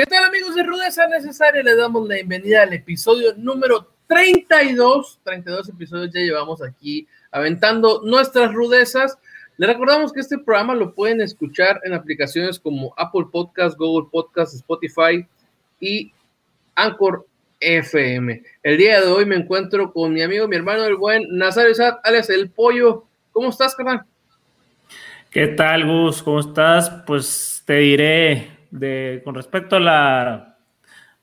¿Qué tal amigos de Rudeza Necesaria? Les damos la bienvenida al episodio número 32. 32 episodios ya llevamos aquí aventando nuestras rudezas. Les recordamos que este programa lo pueden escuchar en aplicaciones como Apple Podcast, Google Podcast, Spotify y Anchor FM. El día de hoy me encuentro con mi amigo, mi hermano, el buen Nazario Sad, alias El Pollo. ¿Cómo estás, carnal? ¿Qué tal, Gus? ¿Cómo estás? Pues te diré de, con respecto la,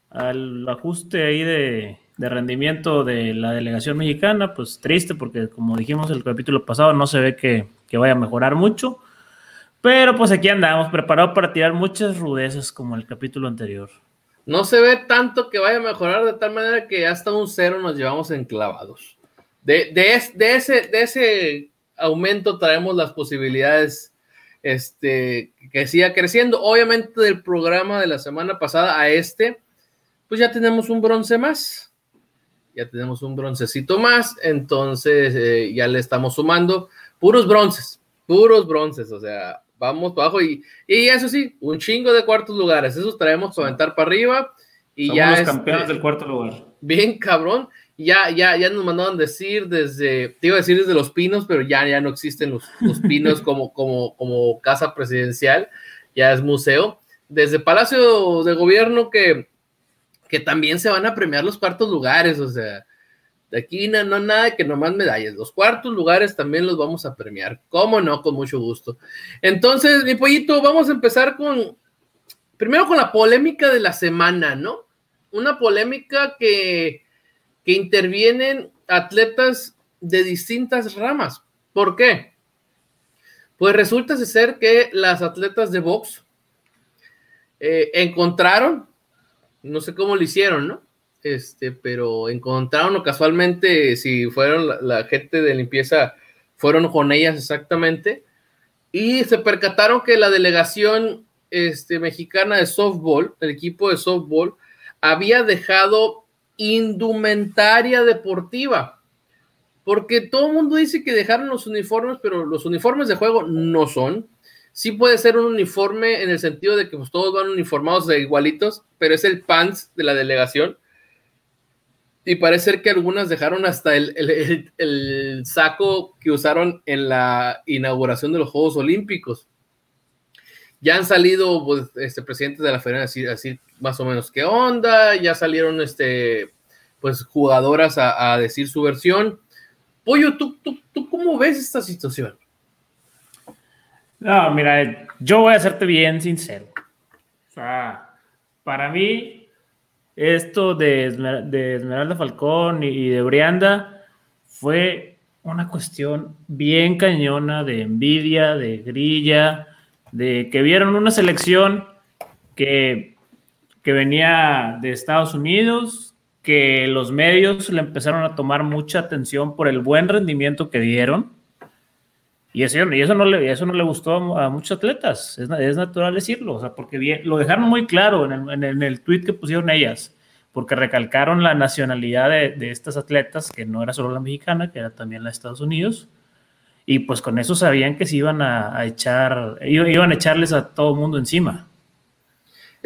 al ajuste ahí de, rendimiento de la delegación mexicana, pues triste porque como dijimos el capítulo pasado no se ve que, vaya a mejorar mucho, pero pues aquí andamos preparados para tirar muchas rudezas como el capítulo anterior. No se ve tanto que vaya a mejorar de tal manera que hasta un cero nos llevamos enclavados. De ese aumento traemos las posibilidades este, que siga creciendo. Obviamente del programa de la semana pasada a este, pues ya tenemos un bronce más. Ya tenemos un broncecito más, entonces eh, ya le estamos sumando puros bronces, puros bronces, o sea, vamos para abajo y, y eso sí, un chingo de cuartos lugares, esos traemos para aventar para arriba y ya los campeones del cuarto lugar. Bien cabrón ya, ya, ya nos mandaban decir desde, te iba a decir desde los pinos, pero ya, ya no existen los, los pinos como, como, como casa presidencial, ya es museo. Desde Palacio de Gobierno que, que también se van a premiar los cuartos lugares, o sea, de aquí no, no nada que nomás medallas, los cuartos lugares también los vamos a premiar, cómo no, con mucho gusto. Entonces, mi pollito, vamos a empezar con, primero con la polémica de la semana, ¿no? Una polémica que que intervienen atletas de distintas ramas. ¿Por qué? Pues resulta ser que las atletas de box eh, encontraron, no sé cómo lo hicieron, ¿no? Este, pero encontraron o casualmente, si fueron la, gente de limpieza, fueron con ellas exactamente, y se percataron que la delegación este, mexicana de softball, el equipo de softball, había dejado indumentaria deportiva. Porque todo el mundo dice que dejaron los uniformes, pero los uniformes de juego no son. Sí puede ser un uniforme en el sentido de que pues, todos van uniformados de igualitos, pero es el pants de la delegación. Y parece ser que algunas dejaron hasta el, saco que usaron en la inauguración de los Juegos Olímpicos. Ya han salido pues, este, presidentes de la federación a más o menos qué onda, ya salieron este, pues, jugadoras a, decir su versión. Pollo, ¿tú, tú, ¿tú cómo ves esta situación? No, mira, yo voy a serte bien sincero. O sea, para mí, esto de, de Esmeralda Falcón y de Brianda fue una cuestión bien cañona de envidia, de grilla, de que vieron una selección que, que venía de Estados Unidos, que los medios le empezaron a tomar mucha atención por el buen rendimiento que dieron. Y eso, y eso, no, le, eso no le gustó a, muchos atletas, es, natural decirlo, o sea, porque lo dejaron muy claro en el, en, el, tweet que pusieron ellas, porque recalcaron la nacionalidad de, de, estas atletas, que no era solo la mexicana, que era también la de Estados Unidos, y pues con eso sabían que se iban a, echar, iban a echarles a todo el mundo encima.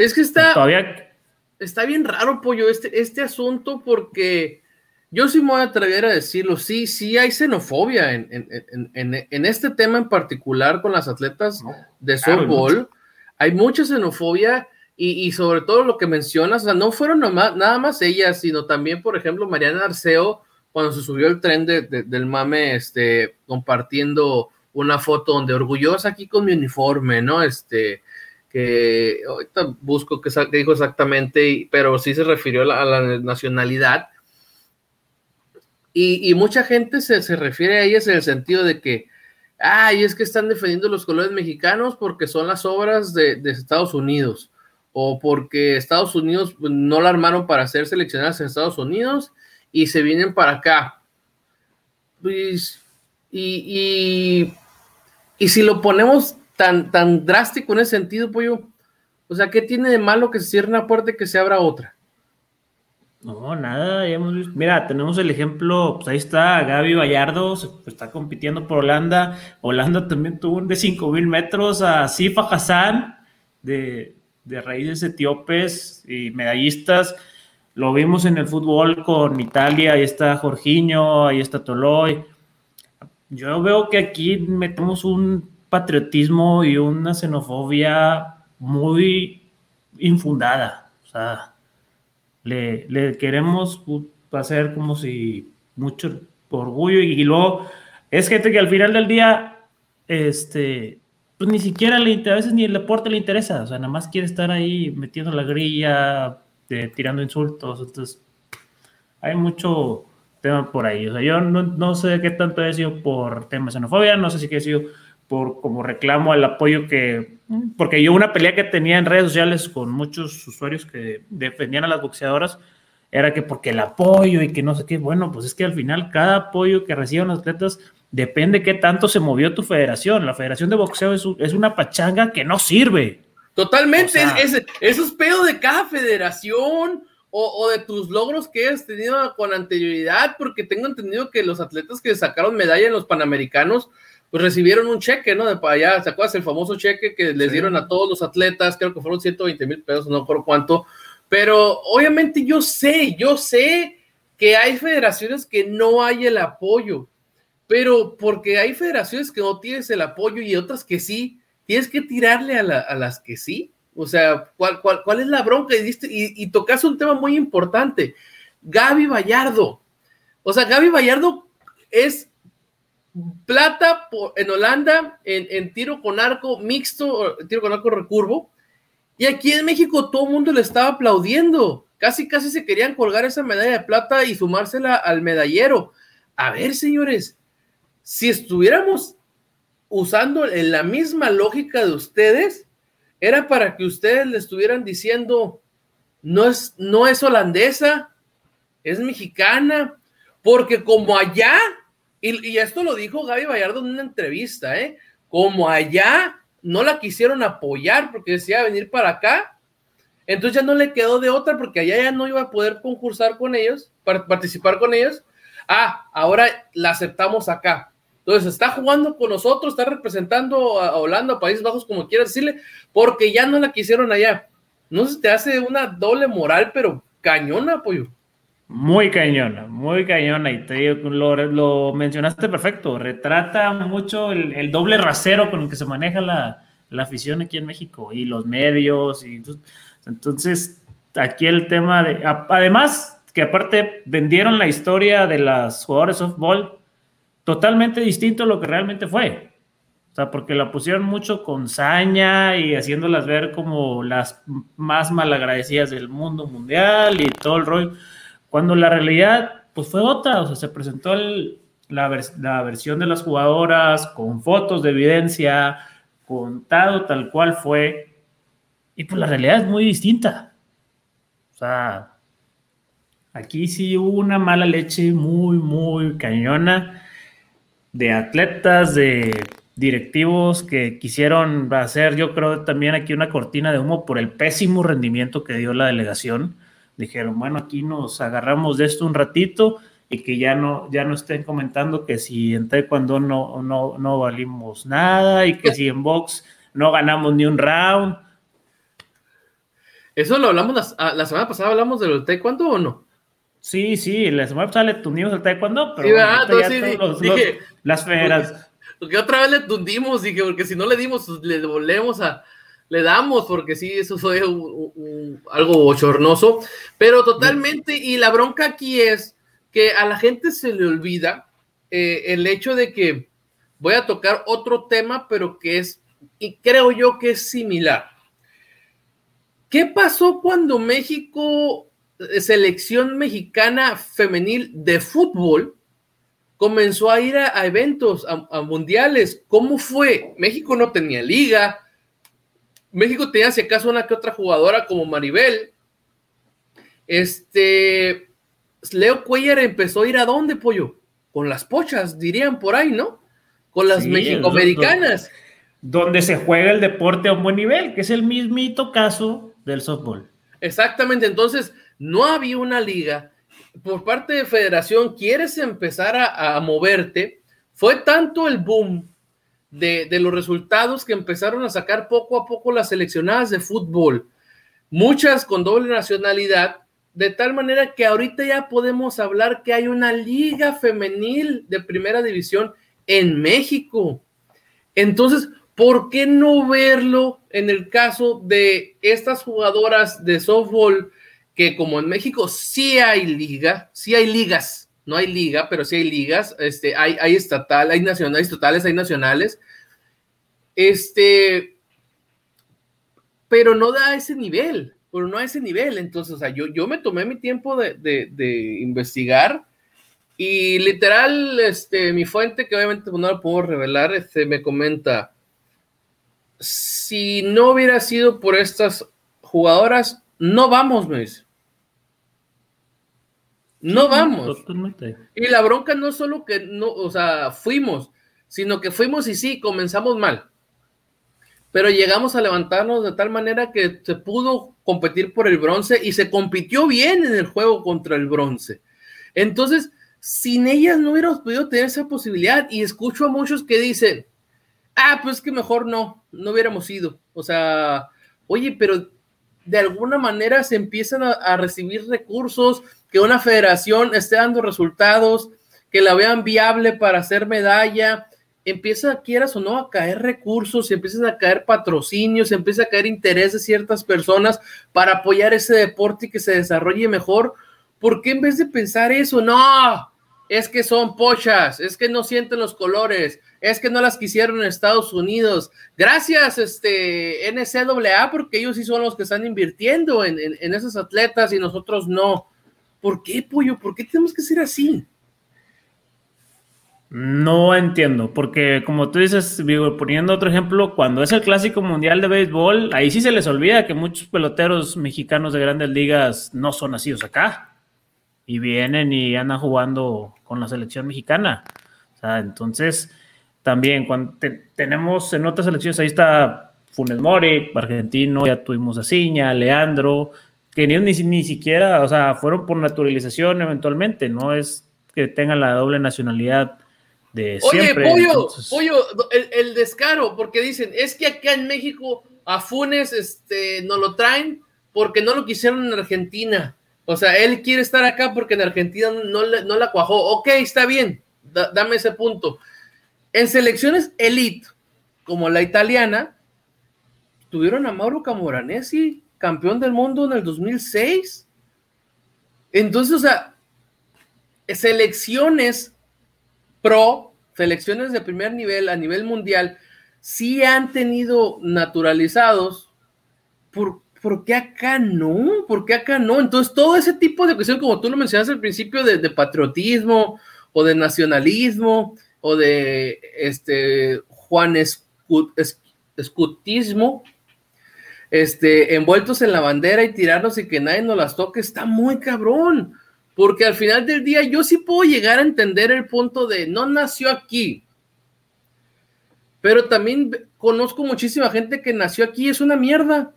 Es que está, todavía... está bien raro, pollo, este, este asunto, porque yo sí me voy a atrever a decirlo, sí, sí hay xenofobia en, en, este tema en particular con las atletas de softball. hay, mucha xenofobia y, y, sobre todo lo que mencionas, o sea, no fueron nada más ellas, sino también, por ejemplo, Mariana Arceo cuando se subió el tren del mame, este, compartiendo una foto donde orgullosa aquí con mi uniforme, ¿no? Este, que ahorita busco qué, dijo exactamente, pero sí se refirió a la, nacionalidad. Y, mucha gente se, se, refiere a ellas en el sentido de que, ay, es que están defendiendo los colores mexicanos porque son las obras de, de Estados Unidos, o porque Estados Unidos pues, no la armaron para ser seleccionadas en Estados Unidos y se vienen para acá. Pues, y, y, si lo ponemos tan, tan drástico en ese sentido, pollo, o sea, ¿qué tiene de malo que se cierre una puerta y que se abra otra? No, nada, ya hemos visto. Mira, tenemos el ejemplo, pues ahí está Gaby Vallardo, está compitiendo por Holanda. Holanda también tuvo un de 5000 metros a Sifa Hassan de, de raíces etíopes y medallistas. Lo vimos en el fútbol con Italia, ahí está Jorginho, ahí está Toloy. Yo veo que aquí metemos un patriotismo y una xenofobia muy infundada. O sea, le, queremos hacer como si mucho orgullo y, luego es gente que al final del día, este, pues ni siquiera le interesa, ni el deporte le interesa, o sea, nada más quiere estar ahí metiendo la grilla, tirando insultos, entonces hay mucho tema por ahí, o sea, yo no, sé qué tanto he sido por temas de xenofobia, no sé si he sido por como reclamo al apoyo que, porque yo una pelea que tenía en redes sociales con muchos usuarios que defendían a las boxeadoras, era que porque el apoyo y que no sé qué, bueno, pues es que al final cada apoyo que reciban los atletas depende qué tanto se movió tu federación. La federación de boxeo es, una pachanga que no sirve. Totalmente, eso es pedo de cada federación o, de tus logros que has tenido con anterioridad, porque tengo entendido que los atletas que sacaron medalla en los Panamericanos, pues recibieron un cheque, ¿no? De para allá, ¿se acuerdas el famoso cheque que les dieron a todos los atletas? Creo que fueron 120 mil pesos, no recuerdo cuánto, pero obviamente yo sé, yo sé que hay federaciones que no hay el apoyo, pero porque hay federaciones que no tienes el apoyo y otras que sí, tienes que tirarle a, las que sí. O sea, ¿cuál, cuál, es la bronca? Y, y, tocas un tema muy importante. Gaby Vallardo. O sea, Gaby Vallardo es plata en Holanda en, en, tiro con arco mixto, tiro con arco recurvo, y aquí en México todo el mundo le estaba aplaudiendo. Casi, casi se querían colgar esa medalla de plata y sumársela al medallero. A ver, señores, si estuviéramos usando en la misma lógica de ustedes, era para que ustedes le estuvieran diciendo, no es, no es holandesa, es mexicana, porque como allá, y, esto lo dijo Gaby Vallardo en una entrevista, ¿eh? como allá no la quisieron apoyar porque decía venir para acá. Entonces ya no le quedó de otra porque allá ya no iba a poder concursar con ellos, participar con ellos. Ah, ahora la aceptamos acá. Entonces está jugando con nosotros, está representando a Holanda, a Países Bajos, como quiera decirle, porque ya no la quisieron allá. No se te hace una doble moral, pero cañona, apoyo. Muy cañona, muy cañona. Y te digo, lo, mencionaste perfecto. Retrata mucho el, doble rasero con el que se maneja la, afición aquí en México y los medios. Y, entonces, aquí el tema de. Además, que aparte vendieron la historia de las jugadores de softball totalmente distinto a lo que realmente fue. O sea, porque la pusieron mucho con saña y haciéndolas ver como las más malagradecidas del mundo mundial y todo el rollo cuando la realidad, pues fue otra, o sea, se presentó la, versión de las jugadoras con fotos de evidencia, contado tal cual fue, y pues la realidad es muy distinta. O sea, aquí sí hubo una mala leche muy, muy cañona de atletas, de directivos que quisieron hacer, yo creo, también aquí una cortina de humo por el pésimo rendimiento que dio la delegación dijeron, bueno, aquí nos agarramos de esto un ratito y que ya no, ya no estén comentando que si en taekwondo no, no, no valimos nada y que si en box no ganamos ni un round. ¿Eso lo hablamos la, la semana pasada? ¿Hablamos del taekwondo o no? Sí, sí, la semana pasada le tundimos el taekwondo, pero las feras. Porque otra vez le tundimos, dije, porque si no le dimos, le devolvemos a, le damos, porque sí, eso fue algo bochornoso, pero totalmente, y la bronca aquí es que a la gente se le olvida eh, el hecho de que voy a tocar otro tema, pero que es, y creo yo que es similar. ¿Qué pasó cuando México, eh, selección mexicana femenil de fútbol, comenzó a ir a, eventos, a mundiales? ¿Cómo fue? México no tenía liga, México tenía, si acaso, una que otra jugadora como Maribel. Este, Leo Cuellar empezó a ir a dónde, pollo? Con las pochas, dirían por ahí, ¿no? Con las mexicoamericanas. Donde se juega el deporte a un buen nivel, que es el mismito caso del softball. Exactamente, entonces no había una liga. Por parte de federación, quieres empezar a moverte. Fue tanto el boom de, los resultados que empezaron a sacar poco a poco las seleccionadas de fútbol, muchas con doble nacionalidad, de tal manera que ahorita ya podemos hablar que hay una liga femenil de primera división en México. Entonces, ¿por qué no verlo en el caso de estas jugadoras de softball que como en México sí hay liga, sí hay ligas, no hay liga, pero sí hay ligas, este, hay, hay estatal, hay nacionales, totales, hay nacionales, este, pero no da ese nivel, pero no a ese nivel. Entonces, o sea, yo, yo me tomé mi tiempo de, de, de investigar y literal, este, mi fuente, que obviamente no la puedo revelar, este, me comenta, si no hubiera sido por estas jugadoras, no vamos, me dice. No vamos. Y la bronca no solo que no, o sea, fuimos, sino que fuimos y sí, comenzamos mal. Pero llegamos a levantarnos de tal manera que se pudo competir por el bronce y se compitió bien en el juego contra el bronce. Entonces, sin ellas no hubiéramos podido tener esa posibilidad. Y escucho a muchos que dicen, ah, pues que mejor no, no hubiéramos ido. O sea, oye, pero de alguna manera se empiezan a, a recibir recursos, que una federación esté dando resultados, que la vean viable para hacer medalla, empieza, quieras o no, a caer recursos, empiezan a caer patrocinios, empieza a caer interés de ciertas personas para apoyar ese deporte y que se desarrolle mejor. ¿Por qué en vez de pensar eso? No, es que son pochas, es que no sienten los colores, es que no las quisieron en Estados Unidos. Gracias, este NCAA, porque ellos sí son los que están invirtiendo en, en, en esos atletas y nosotros no. ¿Por qué, pollo? ¿Por qué tenemos que ser así? No entiendo, porque como tú dices, poniendo otro ejemplo, cuando es el clásico mundial de béisbol, ahí sí se les olvida que muchos peloteros mexicanos de grandes ligas no son nacidos acá y vienen y andan jugando con la selección mexicana. Entonces, también cuando te, tenemos en otras selecciones, ahí está Funes Mori, argentino, ya tuvimos a Ciña, Leandro, que ni, ni, ni siquiera, o sea, fueron por naturalización eventualmente, no es que tengan la doble nacionalidad de Oye, siempre. pollo, entonces- pollo, el, el descaro, porque dicen, es que acá en México a Funes este, no lo traen porque no lo quisieron en Argentina. O sea, él quiere estar acá porque en Argentina no, le- no la cuajó. Ok, está bien, da- dame ese punto. En selecciones elite, como la italiana, tuvieron a Mauro Camoranesi, campeón del mundo en el 2006. Entonces, o sea, selecciones pro, selecciones de primer nivel a nivel mundial, sí han tenido naturalizados. ¿Por, por qué acá no? ¿Por qué acá no? Entonces, todo ese tipo de cuestión, como tú lo mencionaste al principio, de, patriotismo o de nacionalismo o de este Juan Escu- es- escutismo, este, envueltos en la bandera y tirarnos y que nadie nos las toque, está muy cabrón. Porque al final del día yo sí puedo llegar a entender el punto de no nació aquí. Pero también conozco muchísima gente que nació aquí y es una mierda.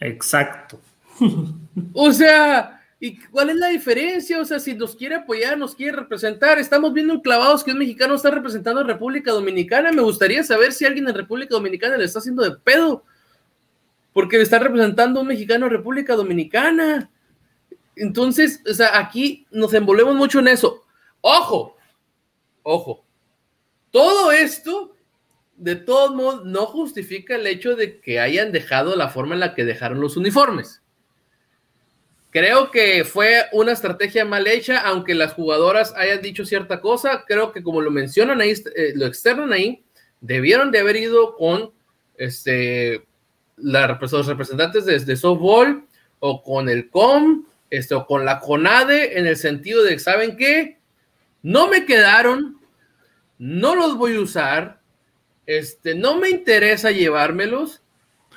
Exacto. O sea, ¿y cuál es la diferencia? O sea, si nos quiere apoyar, nos quiere representar, estamos viendo un clavados que un mexicano está representando a República Dominicana. Me gustaría saber si alguien en República Dominicana le está haciendo de pedo. Porque está representando un mexicano en República Dominicana. Entonces, o sea, aquí nos envolvemos mucho en eso. Ojo, ojo. Todo esto, de todos modos, no justifica el hecho de que hayan dejado la forma en la que dejaron los uniformes. Creo que fue una estrategia mal hecha, aunque las jugadoras hayan dicho cierta cosa. Creo que como lo mencionan ahí, eh, lo externan ahí, debieron de haber ido con este, la, los representantes de, de softball o con el COM este, o con la CONADE en el sentido de, ¿saben qué? No me quedaron, no los voy a usar, este, no me interesa llevármelos,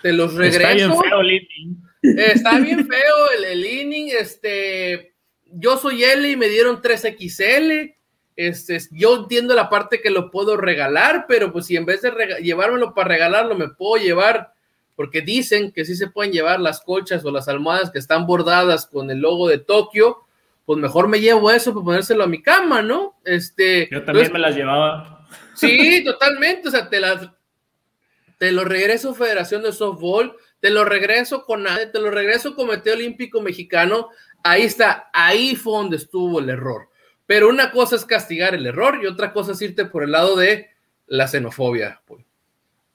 te los regreso. Está bien feo, Lili. Está bien feo el, el inning, este, yo soy L y me dieron 3XL, este, yo entiendo la parte que lo puedo regalar, pero pues si en vez de llevármelo para regalarlo me puedo llevar, porque dicen que sí se pueden llevar las colchas o las almohadas que están bordadas con el logo de Tokio, pues mejor me llevo eso para ponérselo a mi cama, ¿no? Este, Yo también entonces, me las llevaba. Sí, totalmente. O sea, te, te lo regreso Federación de Softball, te lo regreso con te lo regreso Comité Olímpico Mexicano. Ahí está, ahí fue donde estuvo el error. Pero una cosa es castigar el error y otra cosa es irte por el lado de la xenofobia. Pues.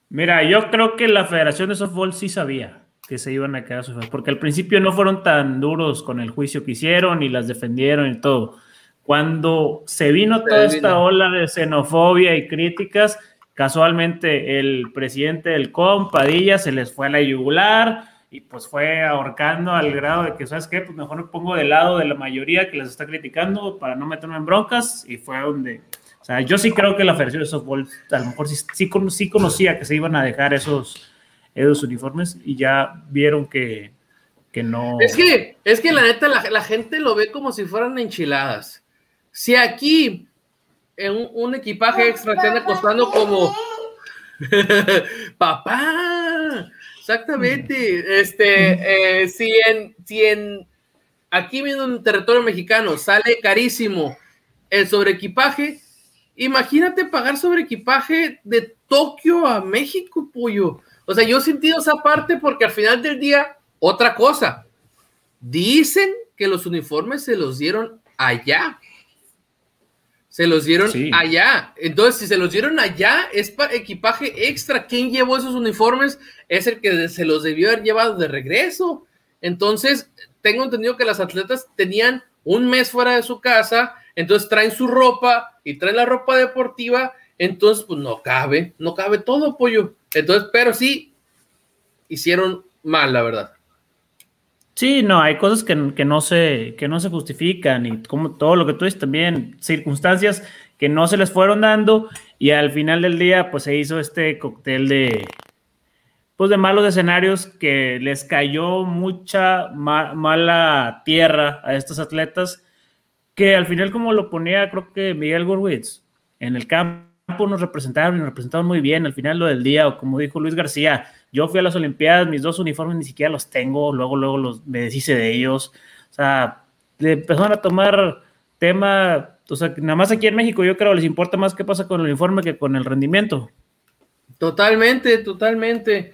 Mira, yo creo que la Federación de Softball sí sabía que se iban a quedar porque al principio no fueron tan duros con el juicio que hicieron y las defendieron y todo. Cuando se vino toda esta ola de xenofobia y críticas, casualmente el presidente del COM, Padilla, se les fue a la yugular y pues fue ahorcando al grado de que, ¿sabes qué? Pues mejor me pongo del lado de la mayoría que les está criticando para no meterme en broncas y fue donde o sea, yo sí creo que la Federación de Softball a lo mejor sí, sí, conocía que se iban a dejar esos, esos uniformes y ya vieron que, que no. Es que, es que la neta, la, gente lo ve como si fueran enchiladas. Si aquí en un, equipaje extra te anda costando como. Papá, exactamente. Este, eh, si, en, si en aquí mismo en territorio mexicano sale carísimo el sobreequipaje, Imagínate pagar sobre equipaje de Tokio a México, pollo. O sea, yo he sentido esa parte porque al final del día, otra cosa, dicen que los uniformes se los dieron allá. Se los dieron allá. Entonces, si se los dieron allá, es para equipaje extra. ¿Quién llevó esos uniformes? Es el que se los debió haber llevado de regreso. Entonces, tengo entendido que las atletas tenían un mes fuera de su casa entonces traen su ropa y traen la ropa deportiva, entonces pues no cabe, no cabe todo, pollo. Entonces, pero sí, hicieron mal, la verdad. Sí, no, hay cosas que, no, se, que no se justifican y como todo lo que tú dices también, circunstancias que no se les fueron dando y al final del día pues se hizo este cóctel de, pues de malos escenarios que les cayó mucha mala tierra a estos atletas que al final, como lo ponía, creo que Miguel Gorwitz, en el campo nos representaron y nos representaron muy bien al final lo del día, o como dijo Luis García, yo fui a las Olimpiadas, mis dos uniformes ni siquiera los tengo, luego, luego los, me deshice de ellos, o sea, empezaron a tomar tema, o sea, nada más aquí en México yo creo les importa más qué pasa con el uniforme que con el rendimiento. Totalmente, totalmente.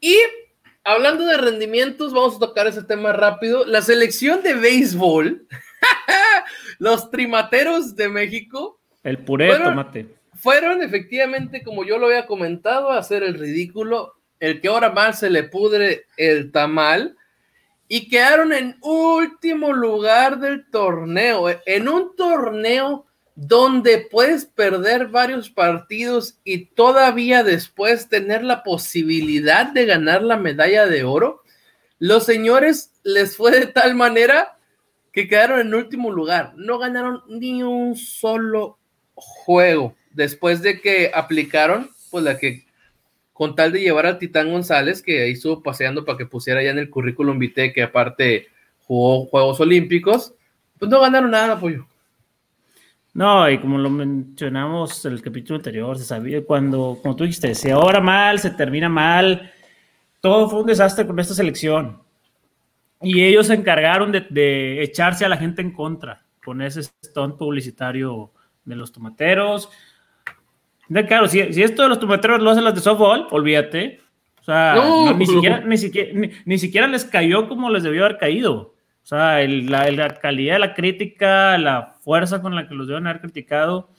Y hablando de rendimientos, vamos a tocar ese tema rápido. La selección de béisbol los trimateros de México. El puré de tomate. Fueron efectivamente, como yo lo había comentado, a hacer el ridículo, el que ahora más se le pudre el tamal, y quedaron en último lugar del torneo, en un torneo donde puedes perder varios partidos y todavía después tener la posibilidad de ganar la medalla de oro. Los señores les fue de tal manera que quedaron en último lugar. No ganaron ni un solo juego después de que aplicaron, pues la que con tal de llevar al Titán González, que ahí estuvo paseando para que pusiera ya en el currículum vitae que aparte jugó Juegos Olímpicos, pues no ganaron nada, pollo. No, y como lo mencionamos en el capítulo anterior, se sabía cuando, como tú dijiste, se ahora mal, se termina mal, todo fue un desastre con esta selección. Y ellos se encargaron de, echarse a la gente en contra con ese stunt publicitario de los tomateros. claro, si, esto de los tomateros lo hacen las de softball, olvídate. O sea, ni, siquiera, ni, siquiera, les cayó como les debió haber caído. O sea, la, calidad de la crítica, la fuerza con la que los deben haber criticado.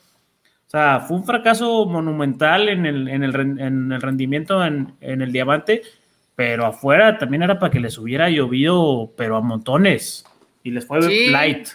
O sea, fue un fracaso monumental en el, en el, en el rendimiento en, en el diamante pero afuera también era para que les hubiera llovido, pero a montones, y les fue light.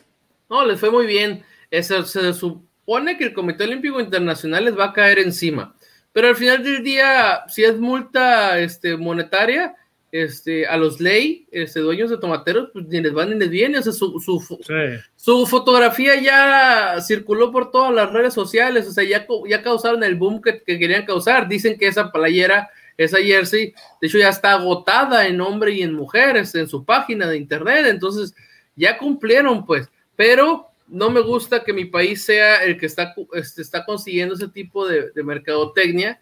No, les fue muy bien. Eso, se supone que el Comité Olímpico Internacional les va a caer encima, pero al final del día, si es multa este, monetaria, este, a los ley, este, dueños de tomateros, pues ni les van ni les viene. O sea, su, su, fotografía ya circuló por todas las redes sociales, o sea, ya, ya causaron el boom que, que querían causar. Dicen que esa playera esa jersey, de hecho ya está agotada en hombre y en mujeres en su página de internet, entonces ya cumplieron pues, pero no me gusta que mi país sea el que está, este, está consiguiendo ese tipo de, mercadotecnia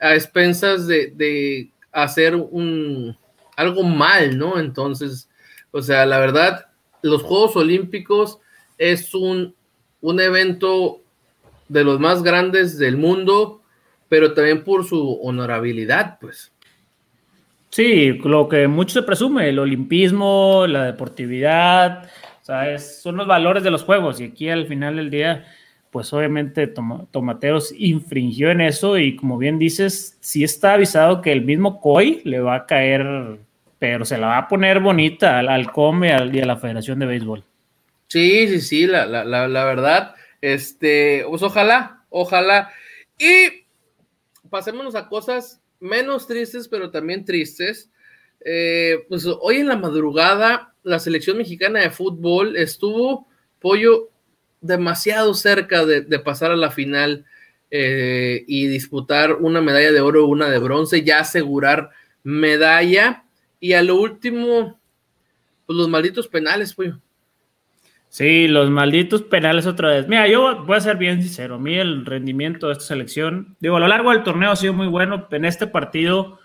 a expensas de, hacer un, algo mal, ¿no? Entonces, o sea, la verdad, los Juegos Olímpicos es un, un evento de los más grandes del mundo, pero también por su honorabilidad, pues. Sí, lo que mucho se presume, el olimpismo, la deportividad, son los valores de los juegos y aquí al final del día, pues obviamente Tomateos infringió en eso y como bien dices, sí está avisado que el mismo COI le va a caer, pero se la va a poner bonita al, COME y a la Federación de Béisbol. Sí, sí, sí, la, la verdad, este, pues ojalá, ojalá. Y pasémonos a cosas menos tristes, pero también tristes. Eh, pues hoy en la madrugada, la selección mexicana de fútbol estuvo, pollo, demasiado cerca de, pasar a la final eh, y disputar una medalla de oro o una de bronce, ya asegurar medalla. Y a lo último, pues los malditos penales, pollo. Sí, los malditos penales otra vez. Mira, yo voy a ser bien sincero. A mí el rendimiento de esta selección, digo, a lo largo del torneo ha sido muy bueno. En este partido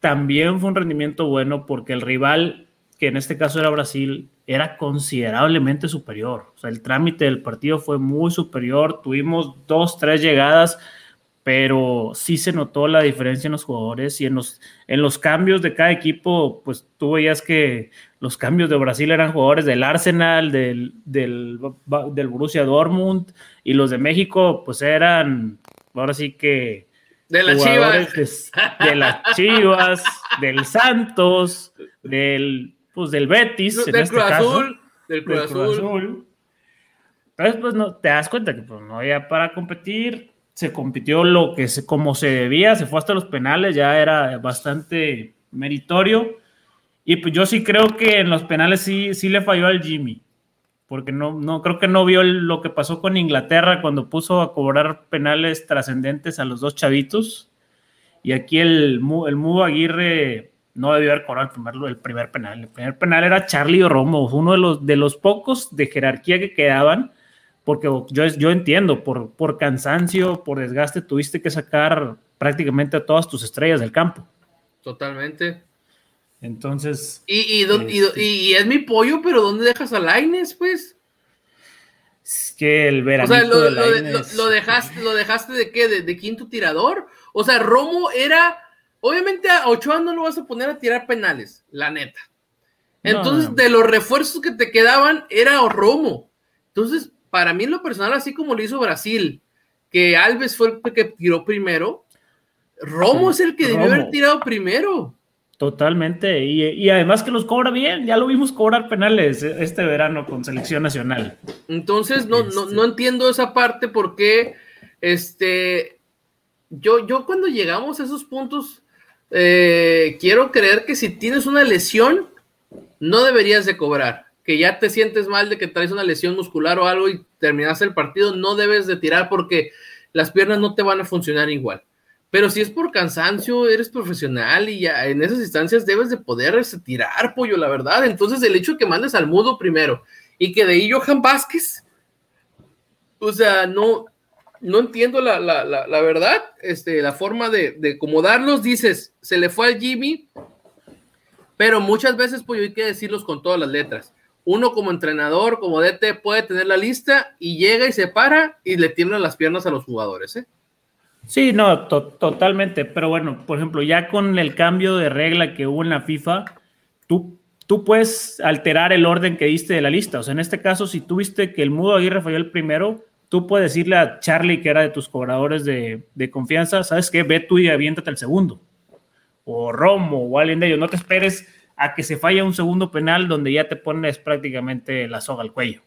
también fue un rendimiento bueno porque el rival, que en este caso era Brasil, era considerablemente superior. O sea, el trámite del partido fue muy superior. Tuvimos dos, tres llegadas pero sí se notó la diferencia en los jugadores y en los, en los cambios de cada equipo, pues tú veías que los cambios de Brasil eran jugadores del Arsenal, del, del, del Borussia Dortmund, y los de México, pues eran, ahora sí que... De las Chivas. De, las Chivas, del Santos, del, pues del Betis, del este Cruz Azul, del Cruz, Azul. Entonces, pues no, te das cuenta que pues, no había para competir se compitió lo que se, como se debía, se fue hasta los penales, ya era bastante meritorio. Y pues yo sí creo que en los penales sí, sí le falló al Jimmy, porque no, no creo que no vio lo que pasó con Inglaterra cuando puso a cobrar penales trascendentes a los dos chavitos. Y aquí el, el Mudo Aguirre no debió haber cobrado el primer, el primer penal. El primer penal era Charlie Romo, uno de los, de los pocos de jerarquía que quedaban porque yo, yo entiendo, por, por cansancio, por desgaste, tuviste que sacar prácticamente a todas tus estrellas del campo. Totalmente. Entonces. Y, y, y, es mi pollo, pero ¿dónde dejas a Laines, pues? Es que el verano. O sea, lo, lo, dejaste, ¿lo dejaste de qué? ¿De, quinto tirador? O sea, Romo era. Obviamente a Ochoa no lo vas a poner a tirar penales, la neta. Entonces, de los refuerzos que te quedaban, era Romo. Entonces, para mí en lo personal, así como lo hizo Brasil, que Alves fue el que tiró primero, Romo es el que debió haber tirado primero. Totalmente, y, además que los cobra bien, ya lo vimos cobrar penales este verano con selección nacional. Entonces, no, no, no este. entiendo esa parte porque, este, yo, yo cuando llegamos a esos puntos, eh, quiero creer que si tienes una lesión, no deberías de cobrar que ya te sientes mal de que traes una lesión muscular o algo y terminaste el partido, no debes de tirar porque las piernas no te van a funcionar igual. Pero si es por cansancio, eres profesional y ya en esas instancias debes de poder este, tirar, pollo, la verdad. Entonces, el hecho de que mandes al mudo primero y que de ahí Johan Vázquez, o sea, no, no entiendo la, verdad, este, la forma de, de acomodarlos. Dices, se le fue al Jimmy, pero muchas veces, pollo, hay que decirlos con todas las letras uno como entrenador, como DT, puede tener la lista y llega y se para y le tiemblan las piernas a los jugadores. ¿eh? Sí, no, totalmente. Pero bueno, por ejemplo, ya con el cambio de regla que hubo en la FIFA, tú, tú puedes alterar el orden que diste de la lista. O sea, en este caso, si tú viste que el Mudo Aguirre falló el primero, tú puedes decirle a Charlie, que era de tus cobradores de, de confianza, ¿sabes qué? Ve tú y aviéntate el segundo. O Romo o alguien de ellos. No te esperes a que se falla un segundo penal donde ya te pones prácticamente la soga al cuello.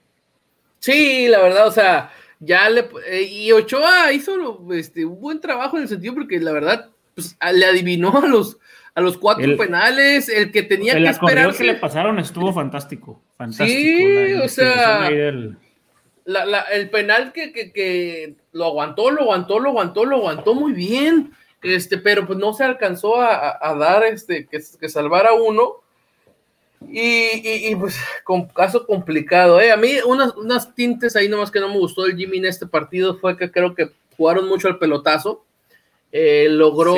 Sí, la verdad, o sea, ya le. Eh, y Ochoa hizo este, un buen trabajo en el sentido porque la verdad pues, le adivinó a los, a los cuatro penales, el que tenía el que esperar. que le pasaron estuvo fantástico. fantástico sí, o sea. el penal que, que, lo aguantó, lo aguantó, lo aguantó, lo aguantó muy bien. Este, pero pues no se alcanzó a, a dar este, que, que salvara uno. Y, y, pues, con caso complicado, ¿eh? A mí, unas, unas tintes ahí nomás que no me gustó el Jimmy en este partido fue que creo que jugaron mucho al pelotazo. Eh, logró.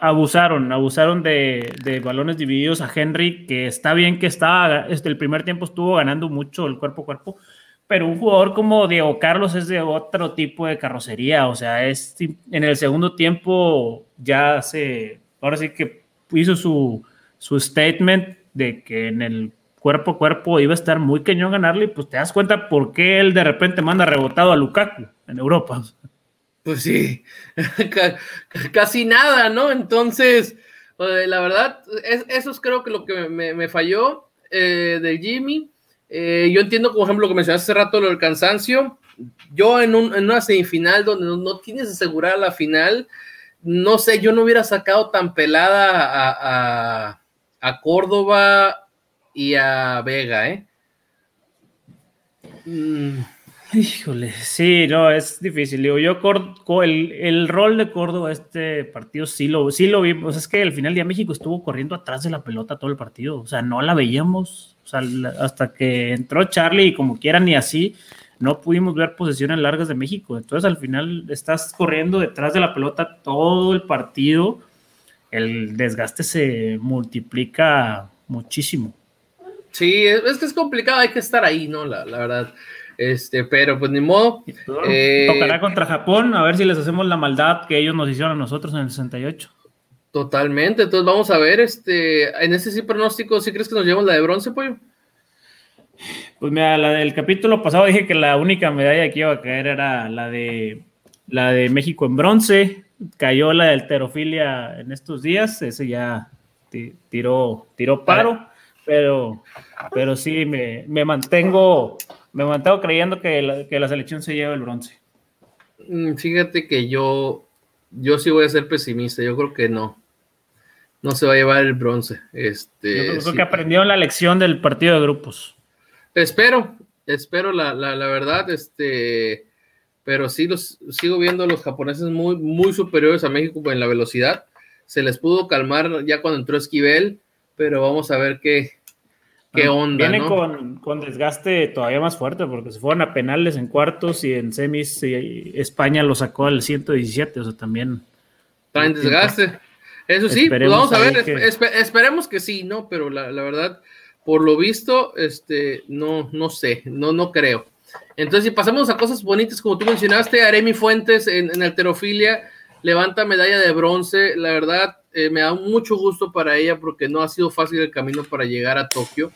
abusaron, abusaron de, de, balones divididos a Henry, que está bien que estaba, este, el primer tiempo estuvo ganando mucho el cuerpo a cuerpo, pero un jugador como Diego Carlos es de otro tipo de carrocería, o sea, es en el segundo tiempo ya se, ahora sí que hizo su, su statement de que en el cuerpo a cuerpo iba a estar muy cañón ganarle, y pues te das cuenta por qué él de repente manda rebotado a Lukaku en Europa. Pues sí, casi nada, ¿no? Entonces, la verdad, eso es creo que lo que me, falló eh, de Jimmy. Eh, yo entiendo, por ejemplo, lo que mencionaste hace rato, lo del cansancio. Yo en, una semifinal donde no, tienes asegurada la final, no sé, yo no hubiera sacado tan pelada a Córdoba y a Vega, ¿eh? Mm. Híjole, sí, no, es difícil. Digo, yo el, el, rol de Córdoba este partido sí lo, sí lo vimos. Es que al final día México estuvo corriendo atrás de la pelota todo el partido. O sea, no la veíamos. O sea, hasta que entró Charlie y como quiera ni así, no pudimos ver posiciones largas de México. Entonces al final estás corriendo detrás de la pelota todo el partido. El desgaste se multiplica muchísimo. Sí, es que es complicado, hay que estar ahí, ¿no? La, verdad. Este, pero pues ni modo. Eh, tocará contra Japón, a ver si les hacemos la maldad que ellos nos hicieron a nosotros en el 68. Totalmente, entonces vamos a ver, este, en ese sí pronóstico, ¿sí crees que nos llevamos la de bronce, pollo? Pues mira, la del capítulo pasado dije que la única medalla que iba a caer era la de la de México en bronce, cayó la alterofilia en estos días, ese ya tiró, tiró paro pero, pero sí, me, mantengo, me mantengo creyendo que la, que la selección se lleva el bronce. Mm, fíjate que yo, yo sí voy a ser pesimista, yo creo que no. No se va a llevar el bronce. Este, yo creo que aprendieron la lección del partido de grupos. Espero, espero la, verdad, este, pero sí los sigo viendo a los japoneses muy, muy superiores a México en la velocidad. Se les pudo calmar ya cuando entró Esquivel pero vamos a ver qué, qué onda. Viene con, desgaste todavía más fuerte, porque se fueron a penales en cuartos y en semis España lo sacó al 117, o sea, también. Traen desgaste. Eso sí, pues vamos a ver, esperemos que sí, ¿no? Pero la, verdad, por lo visto, este, no, no sé, no, no creo. Entonces, si pasamos a cosas bonitas, como tú mencionaste, Aremi Fuentes en, en alterofilia levanta medalla de bronce, la verdad, eh, me da mucho gusto para ella porque no ha sido fácil el camino para llegar a Tokio.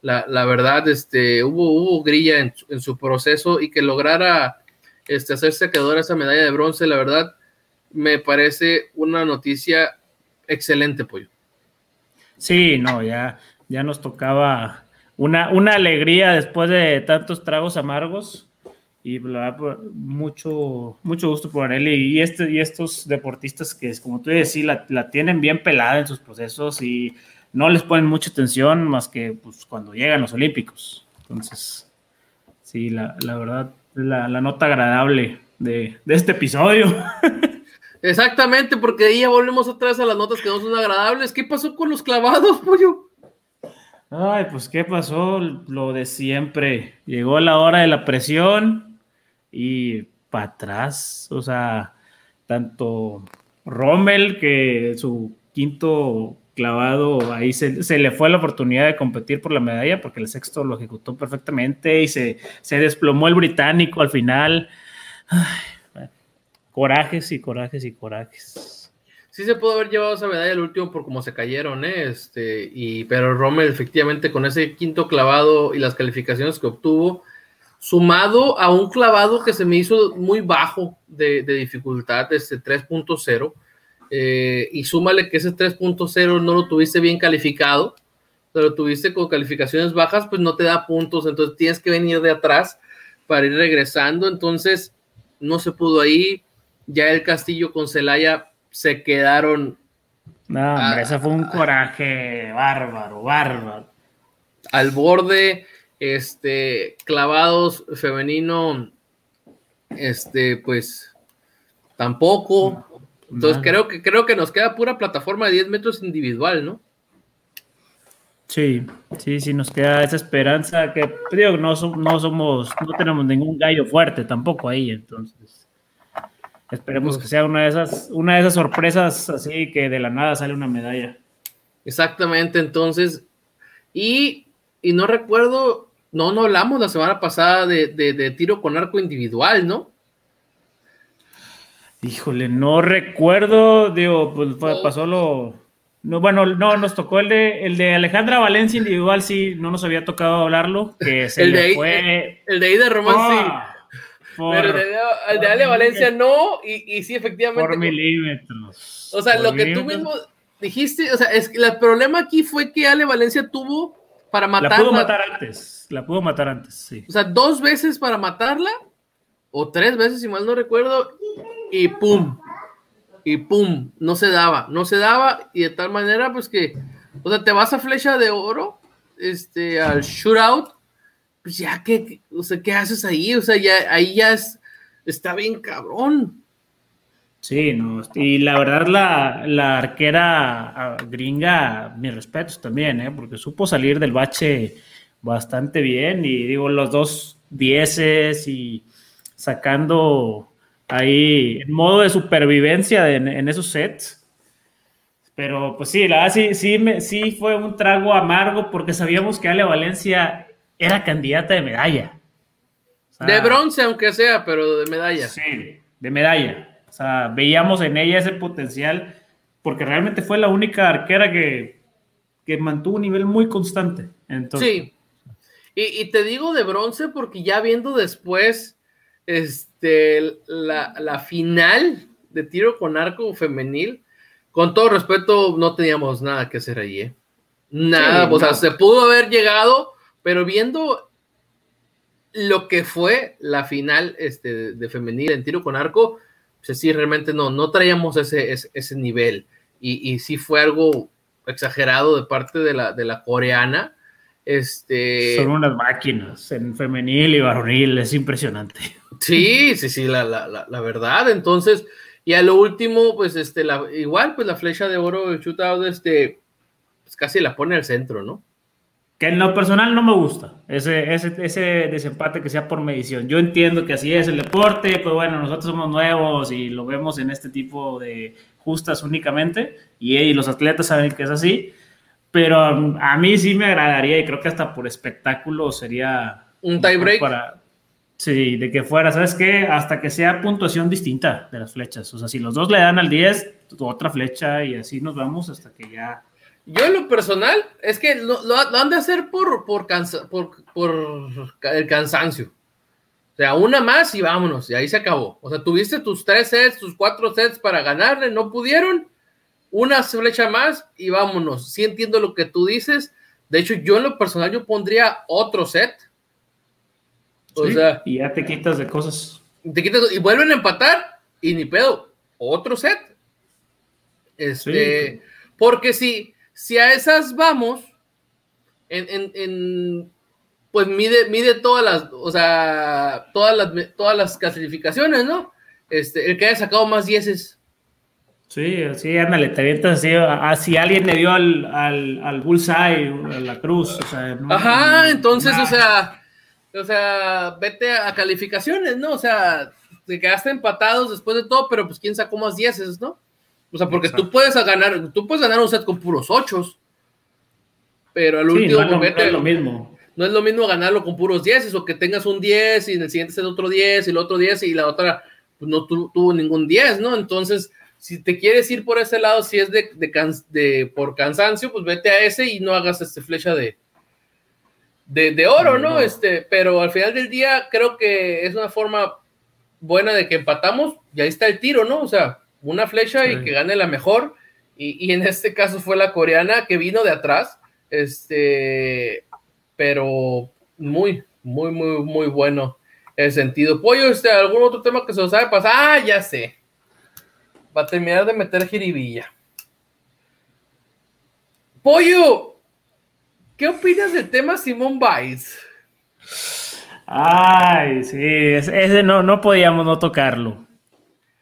La, verdad, este, hubo, hubo grilla en, su proceso y que lograra este, hacerse quedar esa medalla de bronce, la verdad, me parece una noticia excelente, Pollo. Sí, no, ya, ya nos tocaba una, una alegría después de tantos tragos amargos y mucho, mucho gusto por él y, este, y estos deportistas que, como tú decís, la, la, tienen bien pelada en sus procesos y no les ponen mucha atención más que pues, cuando llegan los Olímpicos. Entonces, sí, la, la verdad, la, nota agradable de, de este episodio. Exactamente, porque ahí ya volvemos vez a las notas que no son agradables. ¿Qué pasó con los clavados, pollo? Ay, pues qué pasó, lo de siempre. Llegó la hora de la presión, y para atrás, o sea, tanto Rommel que su quinto clavado, ahí se, le fue la oportunidad de competir por la medalla porque el sexto lo ejecutó perfectamente y se, desplomó el británico al final. corajes y corajes y corajes. Sí se pudo haber llevado esa medalla el último por cómo se cayeron, ¿eh? este, y, pero Rommel efectivamente con ese quinto clavado y las calificaciones que obtuvo, sumado a un clavado que se me hizo muy bajo de, dificultad, este 3.0, eh, y súmale que ese 3.0 no lo tuviste bien calificado, pero tuviste con calificaciones bajas, pues no te da puntos, entonces tienes que venir de atrás para ir regresando, entonces no se pudo ahí, ya el Castillo con Celaya se quedaron. No, hombre, ese fue un coraje bárbaro, bárbaro. Al borde, este, clavados femenino, este, pues tampoco. Entonces creo que, creo que nos queda pura plataforma de 10 metros individual, ¿no? Sí, sí, sí, nos queda esa esperanza que, digo, no, no somos, no tenemos ningún gallo fuerte tampoco ahí, entonces esperemos que sea una de esas, una de esas sorpresas así que de la nada sale una medalla. Exactamente, entonces, y, y no recuerdo no, no hablamos la semana pasada de, tiro con arco individual, ¿no? Híjole, no recuerdo, digo, pues pasó lo... No, bueno, no, nos tocó el de, el de Alejandra Valencia individual, sí, no nos había tocado hablarlo, que se el le de fue... El de ahí de Román, sí. Pero el de, Ale Valencia no, y, y, sí, efectivamente. Por milímetros. O sea, lo que tú mismo dijiste, o sea, es que el problema aquí fue que Ale Valencia tuvo para matarla. La pudo matar antes, la pudo matar antes, sí. O sea, dos veces para matarla, o tres veces, si mal no recuerdo, y pum, y pum, no se daba, no se daba, y de tal manera, pues que, o sea, te vas a flecha de oro, este, al shootout, pues ya que, o sea, ¿qué haces ahí? O sea, ya, ahí ya es, está bien cabrón. Sí, no, y la verdad la, la arquera ah, gringa, mis respetos también, ¿eh? porque supo salir del bache bastante bien y digo, los dos dieces y sacando ahí en modo de supervivencia en, esos sets. Pero pues sí, la sí, sí, me, sí fue un trago amargo porque sabíamos que Ale Valencia era candidata de medalla. de bronce, aunque sea, pero de medalla. Sí, de medalla. O sea, veíamos en ella ese potencial porque realmente fue la única arquera que, que mantuvo un nivel muy constante. Entonces, sí. Y, y, te digo de bronce porque ya viendo después este, la, la, final de tiro con arco femenil, con todo respeto, no teníamos nada que hacer allí. ¿eh? Nada, o sea, se pudo haber llegado, pero viendo lo que fue la final este, de femenil en tiro con arco, pues sí, realmente no, no traíamos ese, ese, nivel. Y, y, sí fue algo exagerado de parte de la, de la coreana. Este... Son unas máquinas en femenil y varonil, es impresionante. Sí, sí, sí, la, la, la, verdad. Entonces, y a lo último, pues este, la, igual, pues la flecha de oro de shootout, este, pues casi la pone al centro, ¿no? Que en lo personal no me gusta ese, ese, ese, desempate que sea por medición. Yo entiendo que así es el deporte, pues bueno, nosotros somos nuevos y lo vemos en este tipo de justas únicamente y, los atletas saben que es así, pero a mí sí me agradaría y creo que hasta por espectáculo sería... Un tiebreak. Para, sí, de que fuera, ¿sabes qué? Hasta que sea puntuación distinta de las flechas. O sea, si los dos le dan al 10, otra flecha y así nos vamos hasta que ya yo en lo personal, es que lo, han de hacer por, por, por, el cansancio. O sea, una más y vámonos, y ahí se acabó. O sea, tuviste tus tres sets, tus cuatro sets para ganarle, no pudieron. Una flecha más y vámonos. Sí entiendo lo que tú dices. De hecho, yo en lo personal yo pondría otro set. O sea, y ya te quitas de cosas. Te quitas y vuelven a empatar y ni pedo. Otro set. Este, porque si si a esas vamos, en, pues mide, mide todas las, o sea, todas las, todas las clasificaciones, ¿no? Este, el que haya sacado más dieces. Sí, sí, ándale, te avientas así, así alguien le dio al, al, al bullseye, a la cruz, o sea, Ajá, entonces, o sea, o sea, vete a, calificaciones, ¿no? O sea, te quedaste empatados después de todo, pero pues quién sacó más dieces, ¿no? O sea, porque tú puedes ganar, tú puedes ganar un set con puros ochos, pero al último momento. No es lo mismo. No es lo mismo ganarlo con puros dieces o que tengas un 10 y en el siguiente set otro 10 y el otro 10 y la otra pues, no tuvo ningún 10, ¿no? Entonces, si te quieres ir por ese lado, si es de, de, por cansancio, pues vete a ese y no hagas este flecha de, de, oro, ¿no? Este, pero al final del día creo que es una forma buena de que empatamos y ahí está el tiro, ¿no? O sea, una flecha y que gane la mejor. Y, en este caso fue la coreana que vino de atrás. Este, pero muy, muy, muy, muy bueno el sentido. Pollo, este, ¿algún otro tema que se os sabe pasar? Ah, ya sé. Va a terminar de meter jiribilla. Pollo, ¿qué opinas del tema Simón Biles? Ay, sí, ese no, no podíamos no tocarlo.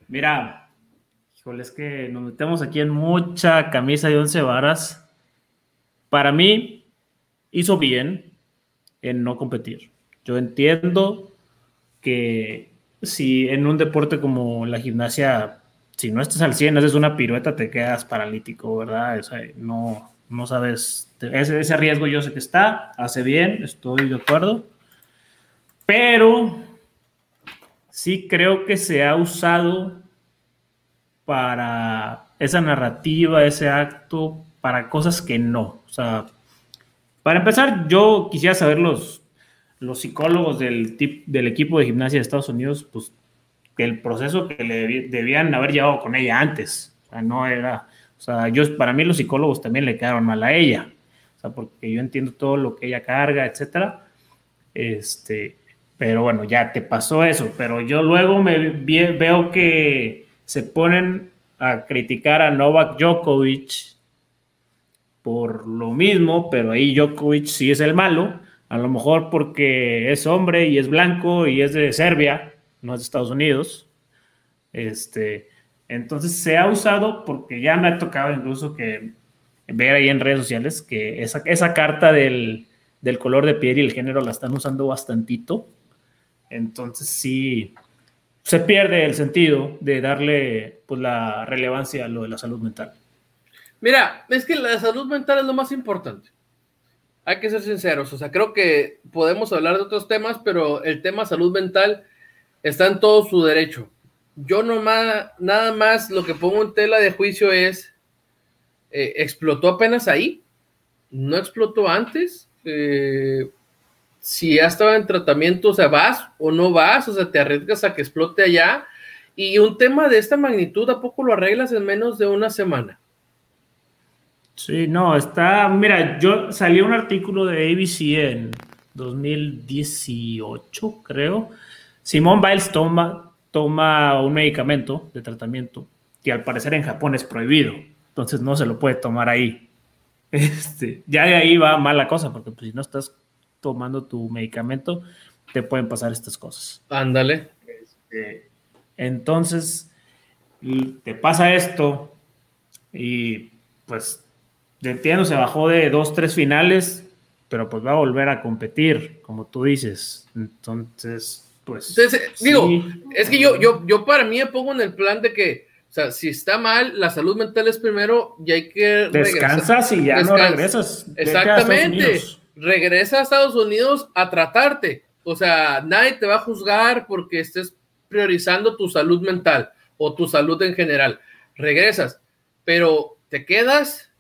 Mira, es que nos metemos aquí en mucha camisa de once varas. Para mí, hizo bien en no competir. Yo entiendo que si en un deporte como la gimnasia, si no estás al 100, haces una pirueta, te quedas paralítico, ¿verdad? no, no sabes, ese, ese riesgo yo sé que está, hace bien, estoy de acuerdo, pero sí creo que se ha usado para esa narrativa, ese acto, para cosas que no. O sea, para empezar, yo quisiera saber los, los psicólogos del, del equipo de gimnasia de Estados Unidos, pues el proceso que le debían haber llevado con ella antes. O sea, no era, o sea, yo, para mí los psicólogos también le quedaron mal a ella. O sea, porque yo entiendo todo lo que ella carga, etcétera. Este, pero bueno, ya te pasó eso. Pero yo luego me veo que se ponen a criticar a Novak Djokovic por lo mismo, pero ahí Djokovic sí es el malo. A lo mejor porque es hombre y es blanco y es de Serbia, no es de Estados Unidos. Este, entonces se ha usado porque ya me ha tocado incluso que ver ahí en redes sociales que esa, esa carta del, del color de piel y el género la están usando bastantito entonces sí, se pierde el sentido de darle pues, la relevancia a lo de la salud mental. Mira, es que la salud mental es lo más importante. Hay que ser sinceros, o sea, creo que podemos hablar de otros temas, pero el tema salud mental está en todo su derecho. Yo nomás, nada más lo que pongo en tela de juicio es, eh, explotó apenas ahí, no explotó antes, eh, si ya estaba en tratamiento, o sea, vas o no vas, o sea, te arriesgas a que explote allá. Y un tema de esta magnitud, ¿a poco lo arreglas en menos de una semana? Sí, no, está, mira, yo salí un artículo de ABC en 2018, creo. Simón Biles toma, toma un medicamento de tratamiento que al parecer en Japón es prohibido, entonces no se lo puede tomar ahí. Este, ya de ahí va mala cosa, porque pues, si no estás tomando tu medicamento, te pueden pasar estas cosas. Ándale. Este, entonces, te pasa esto y pues, entiendo, se bajó de dos, tres finales, pero pues va a volver a competir, como tú dices. Entonces, pues... digo, es que yo, yo, yo para mí me pongo en el plan de que, o sea, si está mal, la salud mental es primero y hay que... Descansas y ya no regresas. Exactamente regresa a Estados Unidos a tratarte. O sea, nadie te va a juzgar porque estés priorizando tu salud mental o tu salud en general. Regresas, pero te quedas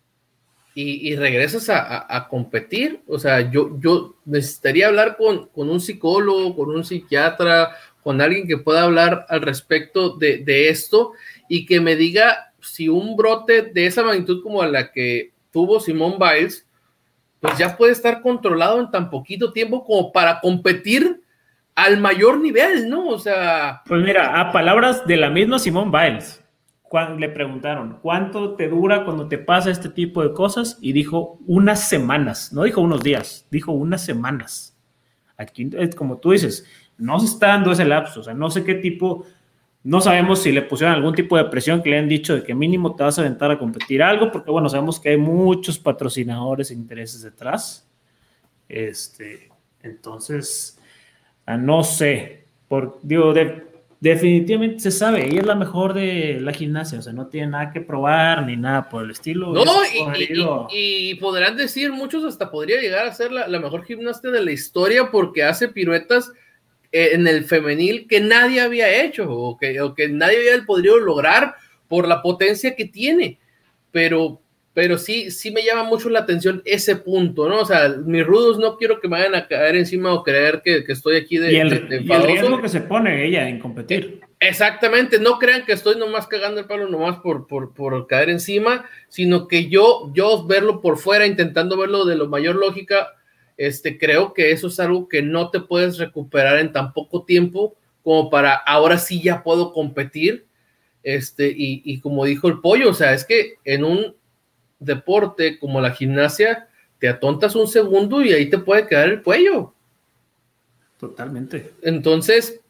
y, regresas a, competir. O sea, yo, yo necesitaría hablar con, un psicólogo, con un psiquiatra, con alguien que pueda hablar al respecto de, de esto y que me diga si un brote de esa magnitud como la que tuvo Simón Biles pues ya puede estar controlado en tan poquito tiempo como para competir al mayor nivel, ¿no? O sea. Pues mira, a palabras de la misma Simón Biles, cuando le preguntaron, ¿cuánto te dura cuando te pasa este tipo de cosas? Y dijo unas semanas, no dijo unos días, dijo unas semanas. Aquí, como tú dices, no se está dando ese lapso, o sea, no sé qué tipo no sabemos si le pusieron algún tipo de presión que le han dicho de que mínimo te vas a aventar a competir algo, porque bueno, sabemos que hay muchos patrocinadores e intereses detrás. Este, entonces, no sé, por, digo, definitivamente se sabe, ella es la mejor de la gimnasia, o sea, no tiene nada que probar ni nada por el estilo. No, y, podrán decir, muchos hasta podría llegar a ser la, la mejor gimnasta de la historia porque hace piruetas en el femenil que nadie había hecho o que, que nadie había podido lograr por la potencia que tiene. Pero, pero sí, sí me llama mucho la atención ese punto, ¿no? O sea, mis rudos no quiero que me vayan a caer encima o creer que, estoy aquí de, y el, riesgo que se pone ella en competir. Exactamente, no crean que estoy nomás cagando el palo nomás por, por, por caer encima, sino que yo, yo verlo por fuera, intentando verlo de lo mayor lógica, este, creo que eso es algo que no te puedes recuperar en tan poco tiempo como para ahora sí ya puedo competir. Este, y, como dijo el pollo, o sea, es que en un deporte como la gimnasia, te atontas un segundo y ahí te puede quedar el cuello. Totalmente. Entonces,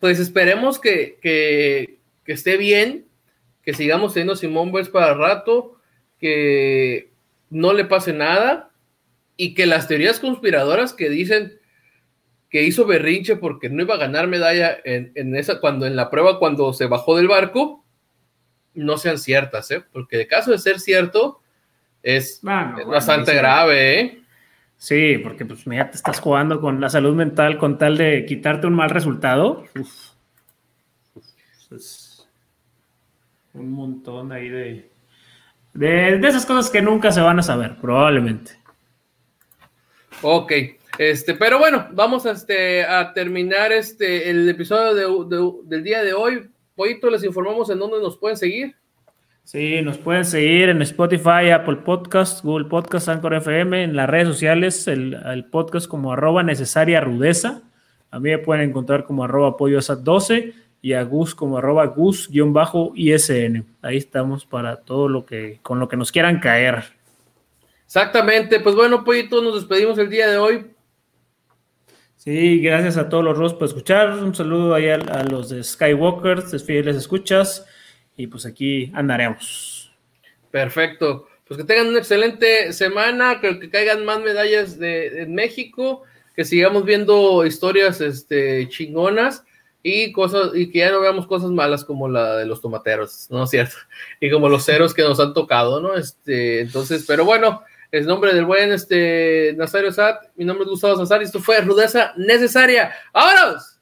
pues esperemos que, que, que esté bien, que sigamos siendo Simón Biles para rato, que no le pase nada y que las teorías conspiradoras que dicen que hizo berrinche porque no iba a ganar medalla en, esa, cuando en la prueba, cuando se bajó del barco, no sean ciertas, ¿eh? porque de caso de ser cierto, es, bastante grave, ¿eh? Sí, porque pues mira, te estás jugando con la salud mental con tal de quitarte un mal resultado. Es un montón ahí de, de, de, esas cosas que nunca se van a saber, probablemente. Ok, este, pero bueno, vamos a, este, a terminar este, el episodio del día de hoy. Poito, les informamos en dónde nos pueden seguir. Sí, nos pueden seguir en Spotify, Apple Podcast, Google Podcast, Anchor FM, en las redes sociales, el, podcast como arroba necesaria rudeza. A mí me pueden encontrar como arroba apoyo 12 y a Gus como arroba Gus-ISN. Ahí estamos para todo lo que, con lo que nos quieran caer. Exactamente, pues bueno, Pollito, nos despedimos el día de hoy. Sí, gracias a todos los rostros por escuchar. Un saludo ahí a, a los de Skywalkers, de fieles escuchas y pues aquí andaremos. Perfecto. Pues que tengan una excelente semana, que, que caigan más medallas de, México, que sigamos viendo historias este, chingonas y cosas y que ya no veamos cosas malas como la de los tomateros, ¿no es cierto? Y como los ceros que nos han tocado, ¿no? Este, entonces, pero bueno, es nombre del buen este Nazario Sat, mi nombre es Gustavo Sazar y esto fue Rudeza Necesaria. ¡Vámonos!